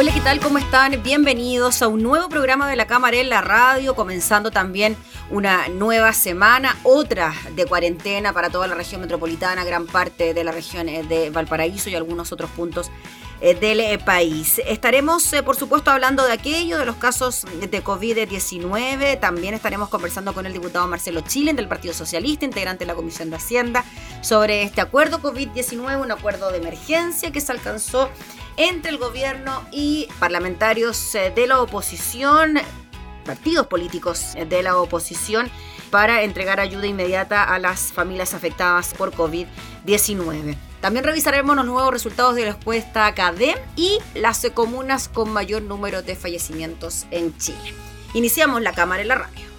Hola, ¿qué tal? ¿Cómo están? Bienvenidos a un nuevo programa de la Cámara en la Radio, comenzando también una nueva semana, otra de cuarentena para toda la región metropolitana, gran parte de la región eh, de Valparaíso y algunos otros puntos eh, del eh, país. Estaremos, por supuesto, hablando de aquello, de los casos de COVID-19. También estaremos conversando con el diputado Marcelo Chilen del Partido Socialista, integrante de la Comisión de Hacienda, sobre este acuerdo COVID-19, un acuerdo de emergencia que se alcanzó entre el gobierno y parlamentarios eh, de la oposición, partidos políticos de la oposición, para entregar ayuda inmediata a las familias afectadas por COVID-19. También revisaremos los nuevos resultados de la encuesta CADEM y las comunas con mayor número de fallecimientos en Chile. Iniciamos la cámara en la radio.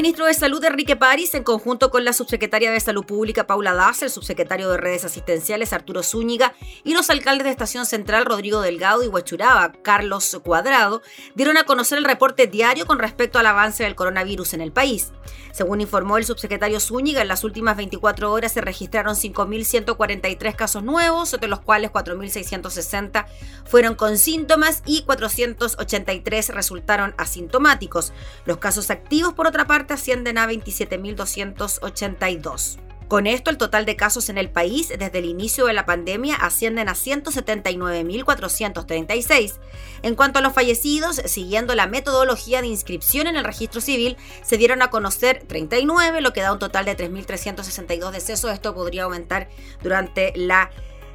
Ministro de Salud, Enrique París, en conjunto con la subsecretaria de Salud Pública, Paula Daza, el subsecretario de Redes Asistenciales, Arturo Zúñiga, y los alcaldes de Estación Central, Rodrigo Delgado y Huachuraba, Carlos Cuadrado, dieron a conocer el reporte diario con respecto al avance del coronavirus en el país. Según informó el subsecretario Zúñiga, en las últimas 24 horas se registraron 5.143 casos nuevos, de los cuales 4.660 fueron con síntomas y 483 resultaron asintomáticos. Los casos activos, por otra parte, ascienden a 27.282. Con esto, el total de casos en el país desde el inicio de la pandemia ascienden a 179.436. En cuanto a los fallecidos, siguiendo la metodología de inscripción en el registro civil, se dieron a conocer 39, lo que da un total de 3.362 decesos. Esto podría aumentar durante la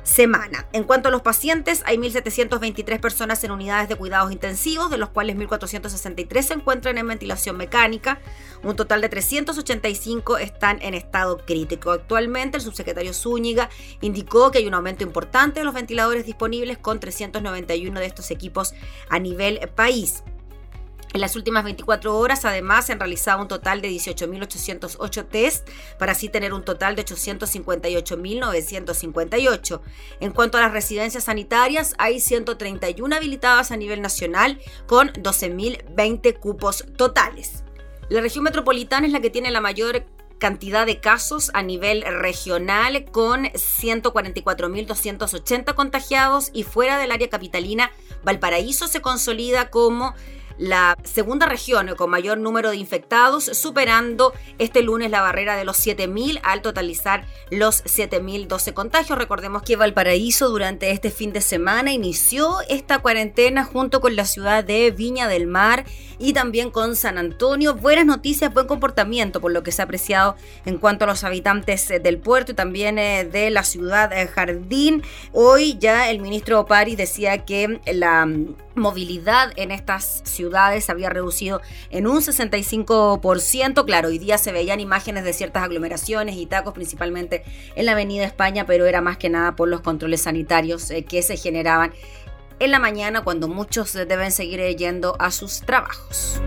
semana. En cuanto a los pacientes, hay 1.723 personas en unidades de cuidados intensivos, de los cuales 1.463 se encuentran en ventilación mecánica. Un total de 385 están en estado crítico. Actualmente, el subsecretario Zúñiga indicó que hay un aumento importante de los ventiladores disponibles con 391 de estos equipos a nivel país. En las últimas 24 horas, además, se han realizado un total de 18.808 test para así tener un total de 858.958. En cuanto a las residencias sanitarias, hay 131 habilitadas a nivel nacional con 12.020 cupos totales. La región metropolitana es la que tiene la mayor cantidad de casos a nivel regional con 144.280 contagiados y fuera del área capitalina, Valparaíso se consolida como la segunda región con mayor número de infectados, superando este lunes la barrera de los 7.000 al totalizar los 7.012 contagios. Recordemos que Valparaíso durante este fin de semana inició esta cuarentena junto con la ciudad de Viña del Mar y también con San Antonio. Buenas noticias, buen comportamiento por lo que se ha apreciado en cuanto a los habitantes del puerto y también eh, de la ciudad de Jardín. Hoy ya el ministro Pari decía que la movilidad en estas ciudades había reducido en un 65%. Claro, hoy día se veían imágenes de ciertas aglomeraciones y tacos, principalmente en la Avenida España, pero era más que nada por los controles sanitarios eh, que se generaban en la mañana cuando muchos deben seguir yendo a sus trabajos.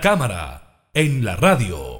Cámara, en la radio.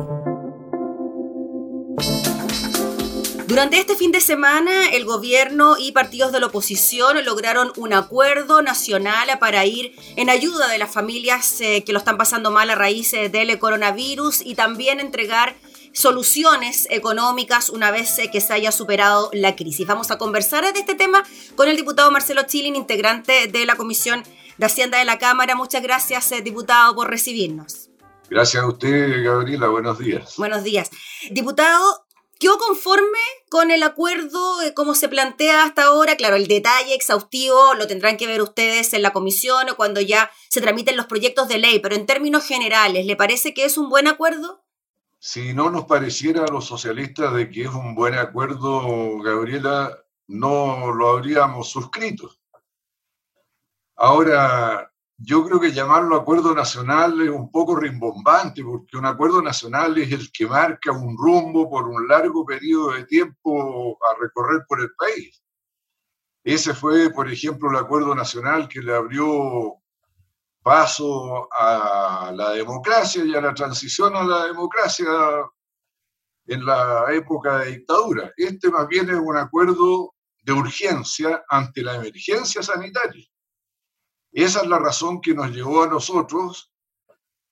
Durante este fin de semana, el gobierno y partidos de la oposición lograron un acuerdo nacional para ir en ayuda de las familias eh, que lo están pasando mal a raíz eh, del coronavirus y también entregar soluciones económicas una vez eh, que se haya superado la crisis. Vamos a conversar de este tema con el diputado Marcelo Chilin, integrante de la Comisión de Hacienda de la Cámara. Muchas gracias, diputado, por recibirnos. Gracias a usted, Gabriela. Buenos días. Buenos días. Diputado, ¿Quedó conforme con el acuerdo eh, como se plantea hasta ahora? Claro, el detalle exhaustivo lo tendrán que ver ustedes en la comisión o cuando ya se tramiten los proyectos de ley, pero en términos generales, ¿le parece que es un buen acuerdo? Si no nos pareciera a los socialistas de que es un buen acuerdo, Gabriela, no lo habríamos suscrito. Ahora, yo creo que llamarlo acuerdo nacional es un poco rimbombante, porque un acuerdo nacional es el que marca un rumbo por un largo periodo de tiempo a recorrer por el país. Ese fue, por ejemplo, el acuerdo nacional que le abrió paso a la democracia y a la transición a la democracia en la época de dictadura. Este más bien es un acuerdo de urgencia ante la emergencia sanitaria. Esa es la razón que nos llevó a nosotros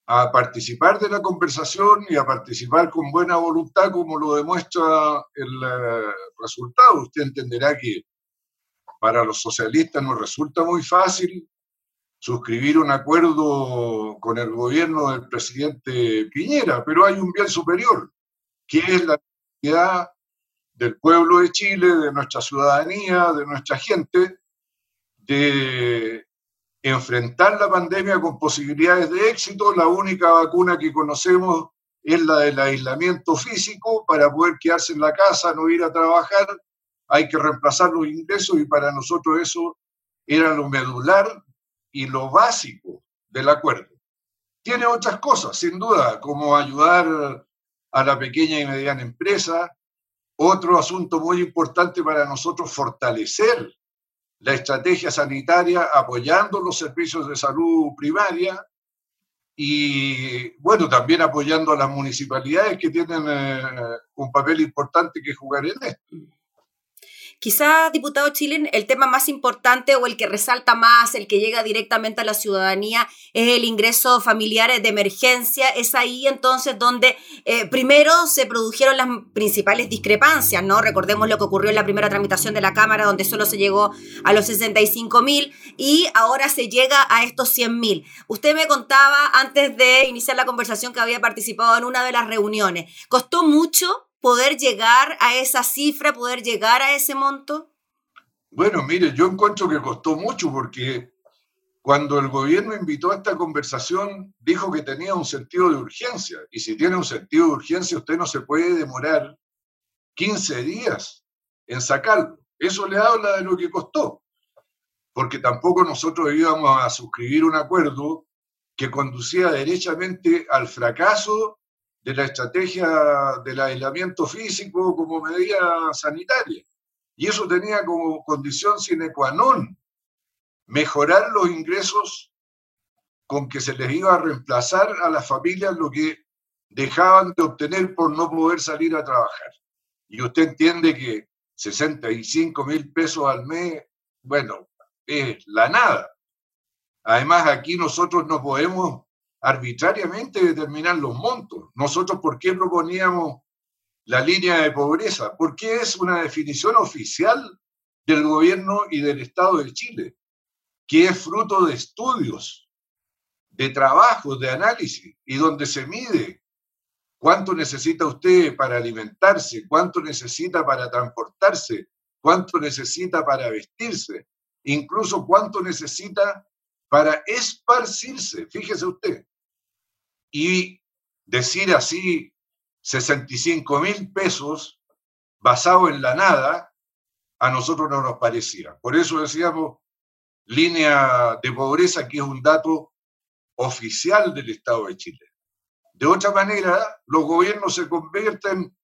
a participar de la conversación y a participar con buena voluntad, como lo demuestra el eh, resultado. Usted entenderá que para los socialistas nos resulta muy fácil suscribir un acuerdo con el gobierno del presidente Piñera, pero hay un bien superior, que es la dignidad del pueblo de Chile, de nuestra ciudadanía, de nuestra gente, de enfrentar la pandemia con posibilidades de éxito. La única vacuna que conocemos es la del aislamiento físico para poder quedarse en la casa, no ir a trabajar. Hay que reemplazar los ingresos y para nosotros eso era lo medular y lo básico del acuerdo. Tiene otras cosas, sin duda, como ayudar a la pequeña y mediana empresa. Otro asunto muy importante para nosotros, fortalecer la estrategia sanitaria apoyando los servicios de salud primaria y, bueno, también apoyando a las municipalidades que tienen eh, un papel importante que jugar en esto. Quizá, diputado Chilen, el tema más importante o el que resalta más, el que llega directamente a la ciudadanía, es el ingreso familiar de emergencia. Es ahí entonces donde eh, primero se produjeron las principales discrepancias, ¿no? Recordemos lo que ocurrió en la primera tramitación de la Cámara, donde solo se llegó a los 65 mil y ahora se llega a estos 100 mil. Usted me contaba antes de iniciar la conversación que había participado en una de las reuniones. ¿Costó mucho poder llegar a esa cifra, poder llegar a ese monto? Bueno, mire, yo encuentro que costó mucho porque cuando el gobierno invitó a esta conversación, dijo que tenía un sentido de urgencia. Y si tiene un sentido de urgencia, usted no se puede demorar 15 días en sacarlo. Eso le habla de lo que costó. Porque tampoco nosotros íbamos a suscribir un acuerdo que conducía derechamente al fracaso de la estrategia del aislamiento físico como medida sanitaria. Y eso tenía como condición sine qua non mejorar los ingresos con que se les iba a reemplazar a las familias lo que dejaban de obtener por no poder salir a trabajar. Y usted entiende que 65 mil pesos al mes, bueno, es la nada. Además, aquí nosotros no podemos arbitrariamente determinar los montos. Nosotros, ¿por qué proponíamos la línea de pobreza? Porque es una definición oficial del gobierno y del Estado de Chile, que es fruto de estudios, de trabajos, de análisis, y donde se mide cuánto necesita usted para alimentarse, cuánto necesita para transportarse, cuánto necesita para vestirse, incluso cuánto necesita para esparcirse. Fíjese usted, y decir así 65 mil pesos basado en la nada, a nosotros no nos parecía. Por eso decíamos línea de pobreza, que es un dato oficial del Estado de Chile. De otra manera, los gobiernos se convierten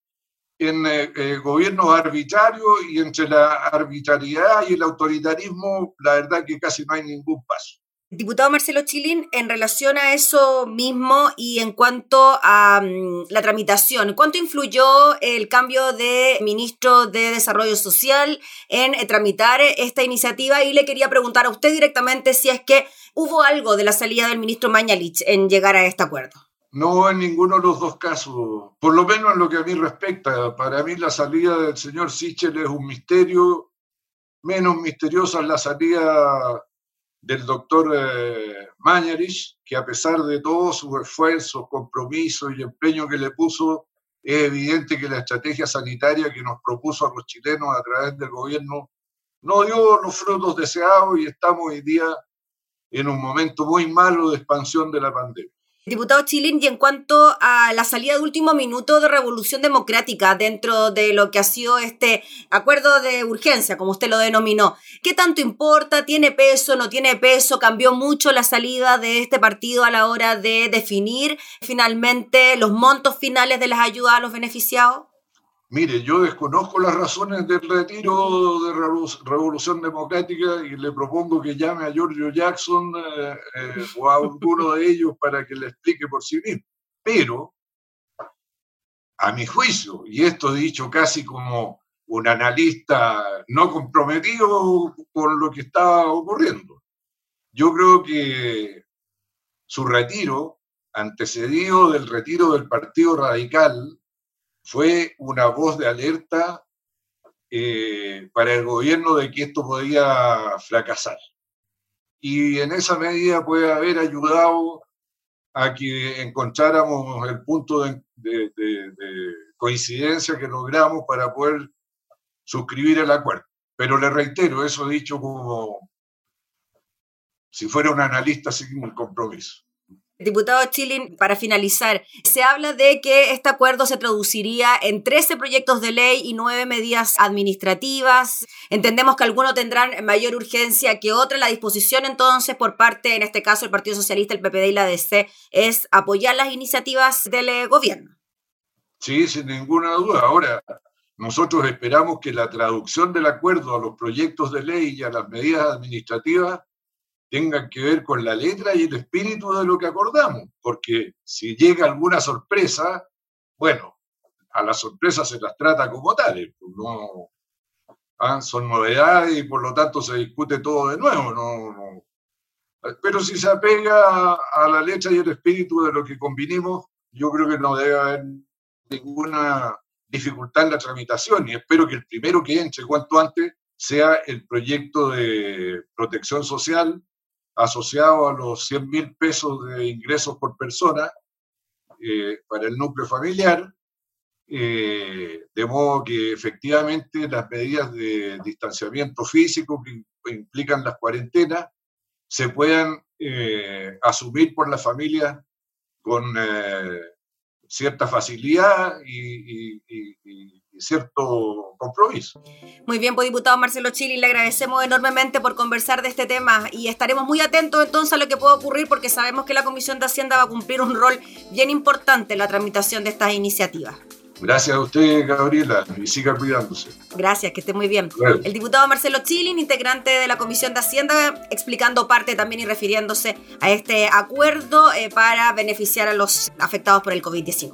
en eh, eh, gobiernos arbitrarios y entre la arbitrariedad y el autoritarismo, la verdad que casi no hay ningún paso. Diputado Marcelo Chilin, en relación a eso mismo y en cuanto a mm, la tramitación, ¿cuánto influyó el cambio de ministro de Desarrollo Social en eh, tramitar esta iniciativa? Y le quería preguntar a usted directamente si es que hubo algo de la salida del ministro Mañalich en llegar a este acuerdo. No en ninguno de los dos casos, por lo menos en lo que a mí respecta. Para mí la salida del señor Sichel es un misterio, menos misteriosa la salida del doctor eh, Mañarich, que a pesar de todos sus esfuerzos, compromisos y empeño que le puso, es evidente que la estrategia sanitaria que nos propuso a los chilenos a través del gobierno no dio los frutos deseados y estamos hoy día en un momento muy malo de expansión de la pandemia. Diputado Chilin, y en cuanto a la salida de último minuto de Revolución Democrática dentro de lo que ha sido este acuerdo de urgencia, como usted lo denominó, ¿qué tanto importa? ¿Tiene peso? ¿No tiene peso? ¿Cambió mucho la salida de este partido a la hora de definir finalmente los montos finales de las ayudas a los beneficiados? Mire, yo desconozco las razones del retiro de Revolución Democrática y le propongo que llame a Giorgio Jackson eh, eh, o a alguno de ellos para que le explique por sí mismo. Pero, a mi juicio, y esto dicho casi como un analista no comprometido con lo que está ocurriendo, yo creo que su retiro, antecedido del retiro del Partido Radical, fue una voz de alerta eh, para el gobierno de que esto podía fracasar. Y en esa medida puede haber ayudado a que encontráramos el punto de, coincidencia que logramos para poder suscribir el acuerdo. Pero le reitero, eso dicho como si fuera un analista sin compromiso. Diputado Chilin, para finalizar, se habla de que este acuerdo se traduciría en 13 proyectos de ley y 9 medidas administrativas. Entendemos que algunos tendrán mayor urgencia que otros. La disposición entonces por parte, en este caso, el Partido Socialista, el PPD y la DC, es apoyar las iniciativas del eh, gobierno. Sí, sin ninguna duda. Ahora, nosotros esperamos que la traducción del acuerdo a los proyectos de ley y a las medidas administrativas tengan que ver con la letra y el espíritu de lo que acordamos, porque si llega alguna sorpresa, bueno, a las sorpresas se las trata como tales, pues no, ah, son novedades y por lo tanto se discute todo de nuevo. No, Pero si se apega a la letra y el espíritu de lo que convinimos, yo creo que no debe haber ninguna dificultad en la tramitación y espero que el primero que entre cuanto antes sea el proyecto de protección social asociado a los 100 mil pesos de ingresos por persona eh, para el núcleo familiar, eh, de modo que efectivamente las medidas de distanciamiento físico que implican las cuarentenas se puedan eh, asumir por la familia con cierta facilidad y, cierto compromiso. Muy bien, pues diputado Marcelo Chili, le agradecemos enormemente por conversar de este tema y estaremos muy atentos entonces a lo que pueda ocurrir porque sabemos que la Comisión de Hacienda va a cumplir un rol bien importante en la tramitación de estas iniciativas. Gracias a usted, Gabriela, y siga cuidándose. Gracias, que esté muy bien. El diputado Marcelo Chilin, integrante de la Comisión de Hacienda, explicando parte también y refiriéndose a este acuerdo eh, para beneficiar a los afectados por el COVID-19.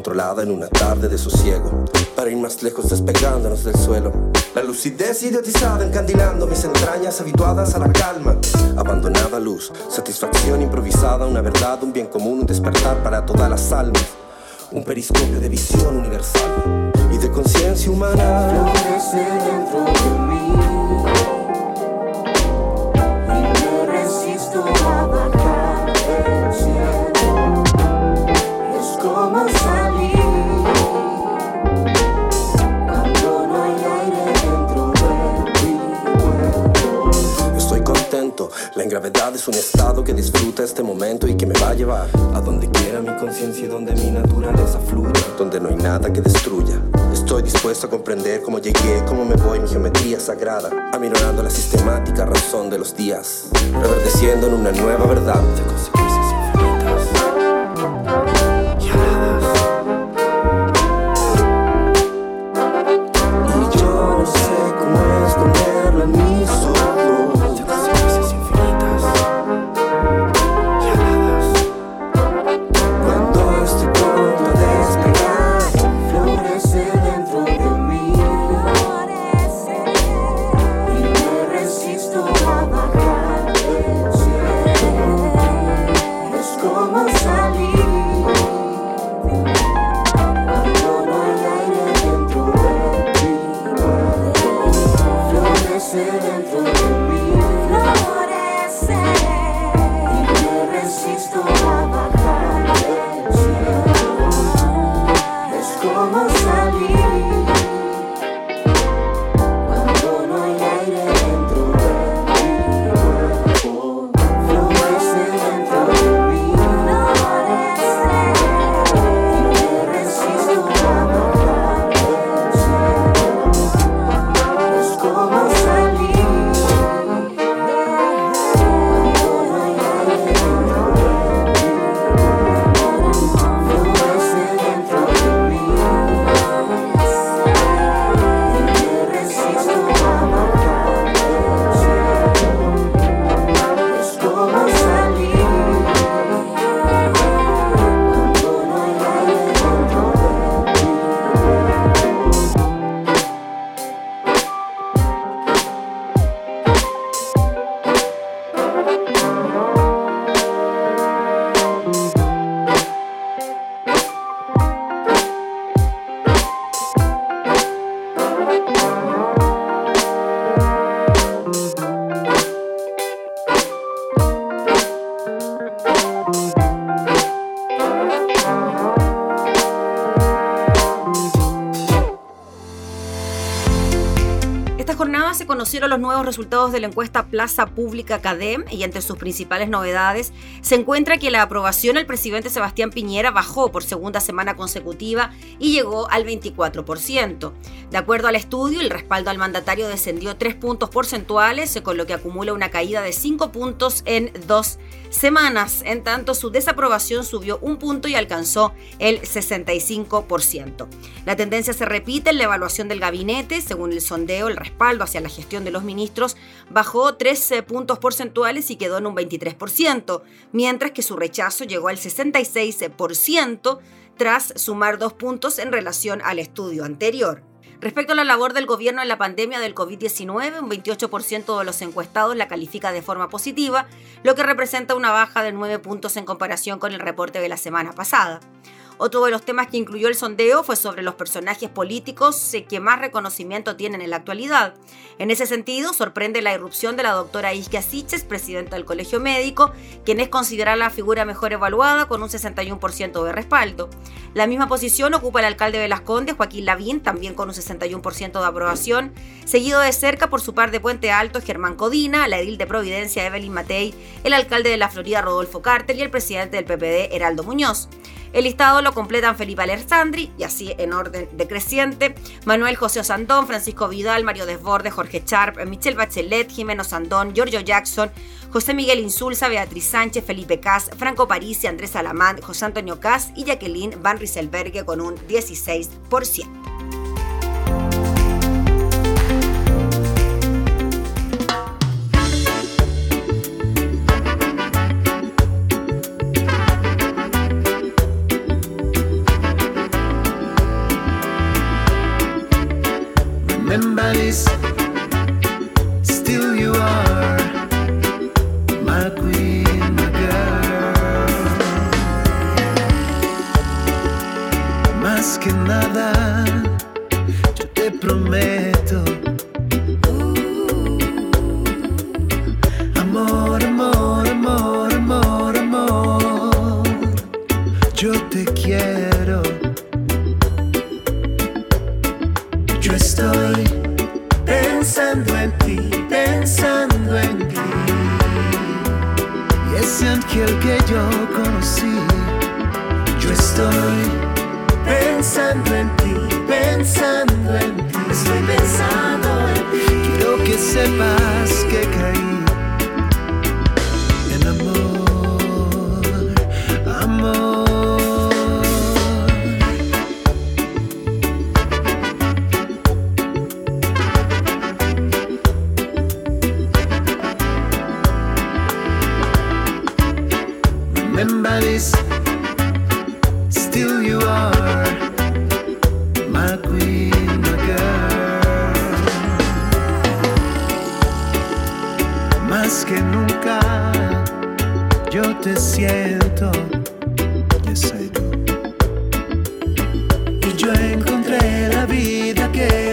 Controlada en una tarde de sosiego. Para ir más lejos despegándonos del suelo. La lucidez idiotizada encandilando mis entrañas habituadas a la calma. Abandonada luz, satisfacción improvisada, una verdad, un bien común, un despertar para todas las almas. Un periscopio de visión universal y de conciencia humana. dentro de mí. Un estado que disfruta este momento y que me va a llevar a donde quiera mi conciencia y donde mi naturaleza fluya, donde no hay nada que destruya. Estoy dispuesto a comprender cómo llegué, cómo me voy, mi geometría sagrada, aminorando la sistemática razón de los días, reverdeciendo en una nueva verdad los nuevos resultados de la encuesta Plaza Pública CADEM y entre sus principales novedades se encuentra que la aprobación al presidente Sebastián Piñera bajó por segunda semana consecutiva y llegó al 24%. De acuerdo al estudio, el respaldo al mandatario descendió 3 puntos porcentuales, con lo que acumula una caída de 5 puntos en dos semanas. En tanto, su desaprobación subió un punto y alcanzó el 65%. La tendencia se repite en la evaluación del gabinete. Según el sondeo, el respaldo hacia la gestión de los ministros bajó 13 puntos porcentuales y quedó en un 23%, mientras que su rechazo llegó al 66% tras sumar dos puntos en relación al estudio anterior. Respecto a la labor del gobierno en la pandemia del COVID-19, un 28% de los encuestados la califica de forma positiva, lo que representa una baja de 9 puntos en comparación con el reporte de la semana pasada. Otro de los temas que incluyó el sondeo fue sobre los personajes políticos que más reconocimiento tienen en la actualidad. En ese sentido, sorprende la irrupción de la doctora Iskia Siches, presidenta del Colegio Médico, quien es considerada la figura mejor evaluada con un 61% de respaldo. La misma posición ocupa el alcalde de Las Condes, Joaquín Lavín, también con un 61% de aprobación, seguido de cerca por su par de Puente Alto, Germán Codina, la edil de Providencia, Evelyn Matei, el alcalde de la Florida, Rodolfo Carter, y el presidente del PPD, Heraldo Muñoz. El listado lo completan Felipe Alessandri, y así en orden decreciente, Manuel José Osandón, Francisco Vidal, Mario Desbordes, Jorge Charp, Michelle Bachelet, Jimeno Sandón, Giorgio Jackson, José Miguel Insulza, Beatriz Sánchez, Felipe Cas, Franco Parisi, Andrés Alamán, José Antonio Cas y Jacqueline Van Rieselbergue con un 16%.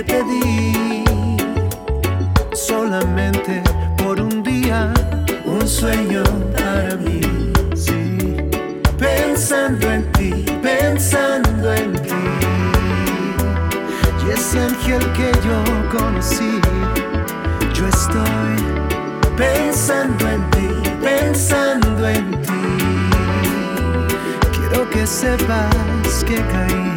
Te di solamente por un día, un sueño para mí. Sí, pensando en ti, pensando en ti. Y ese ángel que yo conocí, yo estoy pensando en ti, pensando en ti. Quiero que sepas que caí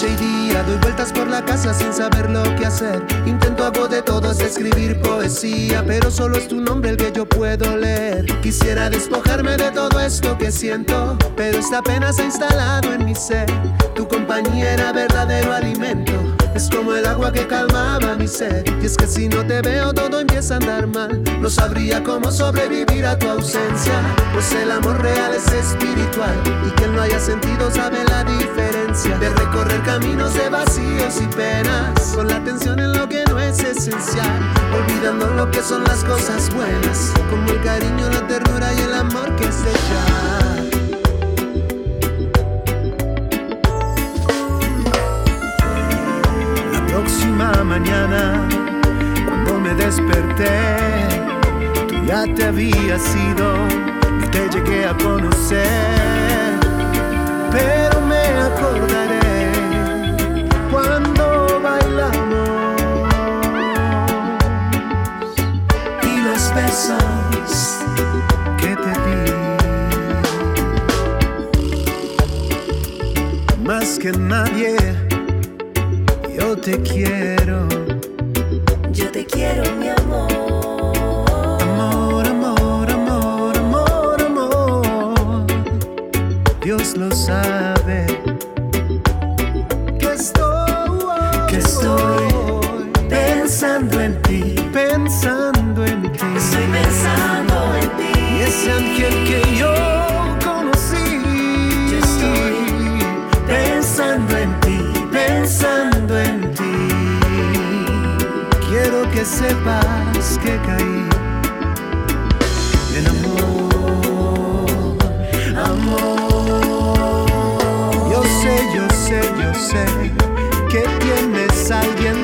noche día, doy vueltas por la casa sin saber lo que hacer. Intento hago de todo es escribir poesía, pero solo es tu nombre el que yo puedo leer. Quisiera despojarme de todo esto que siento, pero esta pena se ha instalado en mi ser. Tu compañía era verdadero alimento. Es como el agua que calmaba mi sed. Y es que si no te veo todo empieza a andar mal. No sabría cómo sobrevivir a tu ausencia. Pues el amor real es espiritual. Y quien no haya sentido sabe la diferencia. De recorrer caminos de vacíos y penas. Con la atención en lo que no es esencial. Olvidando lo que son las cosas buenas. Como el cariño, la ternura y el amor que se ya. La próxima mañana, cuando me desperté, tú ya te habías ido, no te llegué a conocer, acordaré cuando bailamos y los besos que te di. Más que nadie yo te quiero, que sepas que caí en amor, amor. Yo sé, yo sé, yo sé que tienes alguien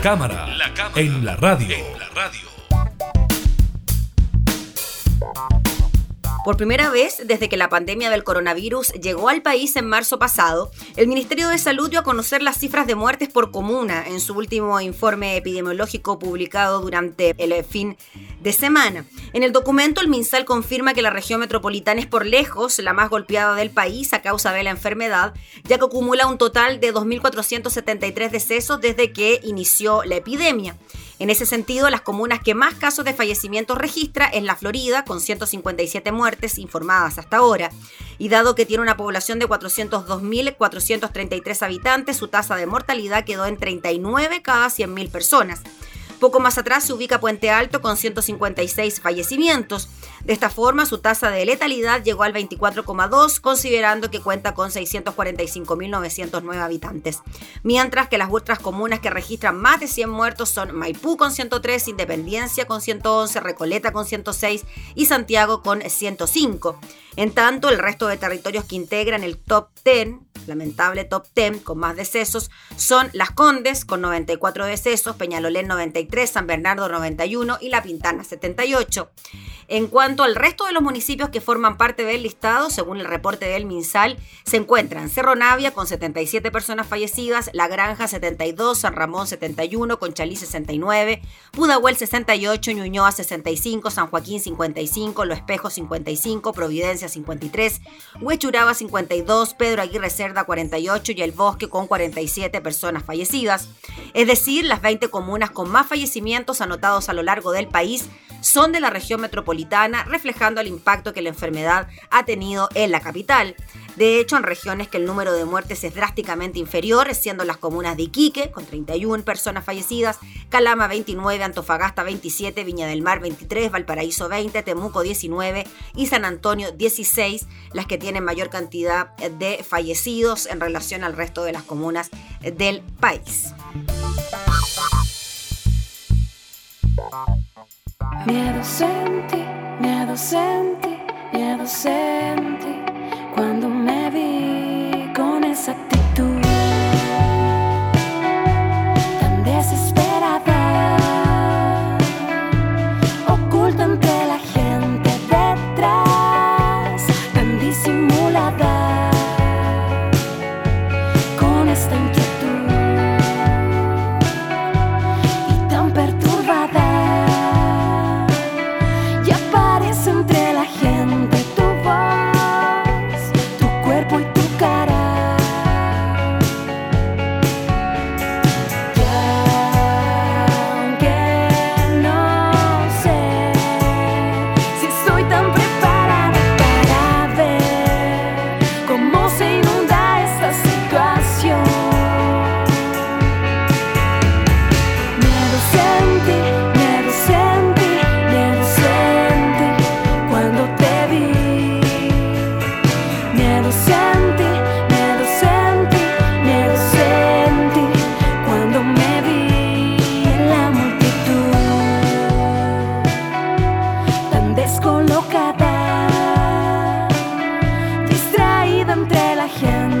La cámara, en la radio. Por primera vez desde que la pandemia del coronavirus llegó al país en marzo pasado, el Ministerio de Salud dio a conocer las cifras de muertes por comuna en su último informe epidemiológico publicado durante el fin de semana. En el documento, el MinSal confirma que la región metropolitana es por lejos la más golpeada del país a causa de la enfermedad, ya que acumula un total de 2.473 decesos desde que inició la epidemia. En ese sentido, las comunas que más casos de fallecimientos registra es la Florida, con 157 muertes informadas hasta ahora. Y dado que tiene una población de 402.433 habitantes, su tasa de mortalidad quedó en 39 cada 100.000 personas. Poco más atrás se ubica Puente Alto con 156 fallecimientos. De esta forma, su tasa de letalidad llegó al 24,2, considerando que cuenta con 645.909 habitantes. Mientras que las otras comunas que registran más de 100 muertos son Maipú con 103, Independencia con 111, Recoleta con 106 y Santiago con 105. En tanto, el resto de territorios que integran el top 10, lamentable top 10 con más decesos, son Las Condes con 94 decesos, Peñalolén 93, San Bernardo 91 y La Pintana 78. En cuanto al resto de los municipios que forman parte del listado, según el reporte del MinSal, se encuentran Cerro Navia con 77 personas fallecidas, La Granja 72, San Ramón 71, Conchalí 69, Pudahuel 68, Ñuñoa 65, San Joaquín 55, Lo Espejo 55, Providencia 53, Huechuraba 52, Pedro Aguirre Cerda 48 y El Bosque con 47 personas fallecidas. Es decir, las 20 comunas con más fallecimientos anotados a lo largo del país son de la región metropolitana, reflejando el impacto que la enfermedad ha tenido en la capital. De hecho, en regiones que el número de muertes es drásticamente inferior, siendo las comunas de Iquique, con 31 personas fallecidas, Calama 29, Antofagasta 27, Viña del Mar 23, Valparaíso 20, Temuco 19 y San Antonio 16, las que tienen mayor cantidad de fallecidos en relación al resto de las comunas del país. Miedo sentí, miedo sentí, miedo sentí cuando me vi con esa Märchen.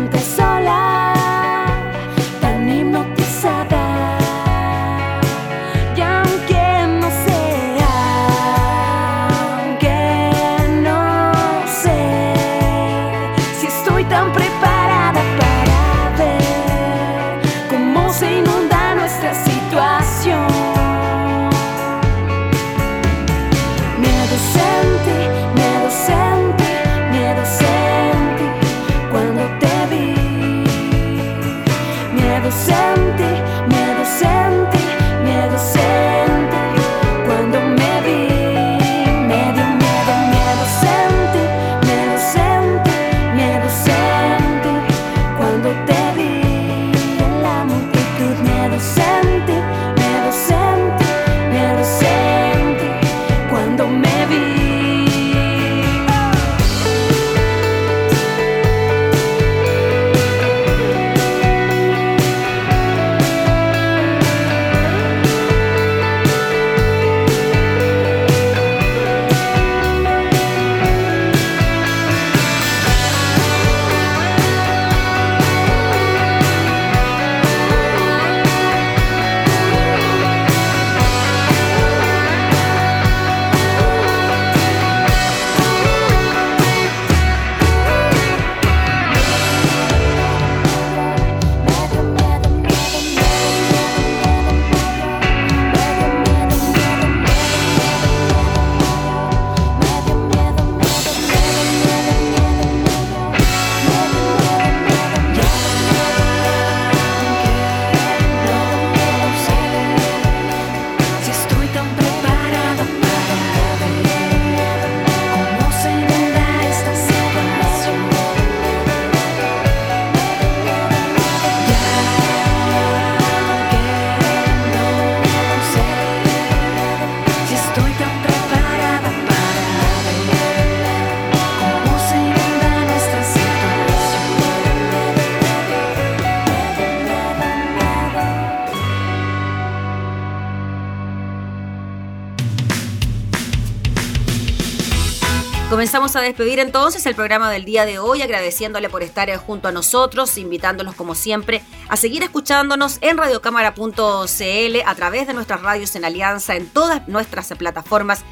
Comenzamos a despedir entonces el programa del día de hoy, agradeciéndole por estar junto a nosotros, invitándolos como siempre a seguir escuchándonos en radiocámara.cl a través de nuestras radios en alianza en todas nuestras plataformas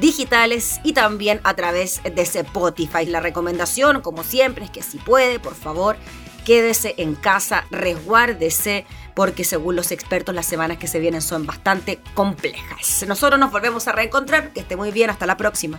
digitales y también a través de Spotify. La recomendación, como siempre, es que si puede, por favor, quédese en casa, resguárdese, porque según los expertos las semanas que se vienen son bastante complejas. Nosotros nos volvemos a reencontrar, que esté muy bien, hasta la próxima.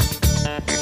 Thank you.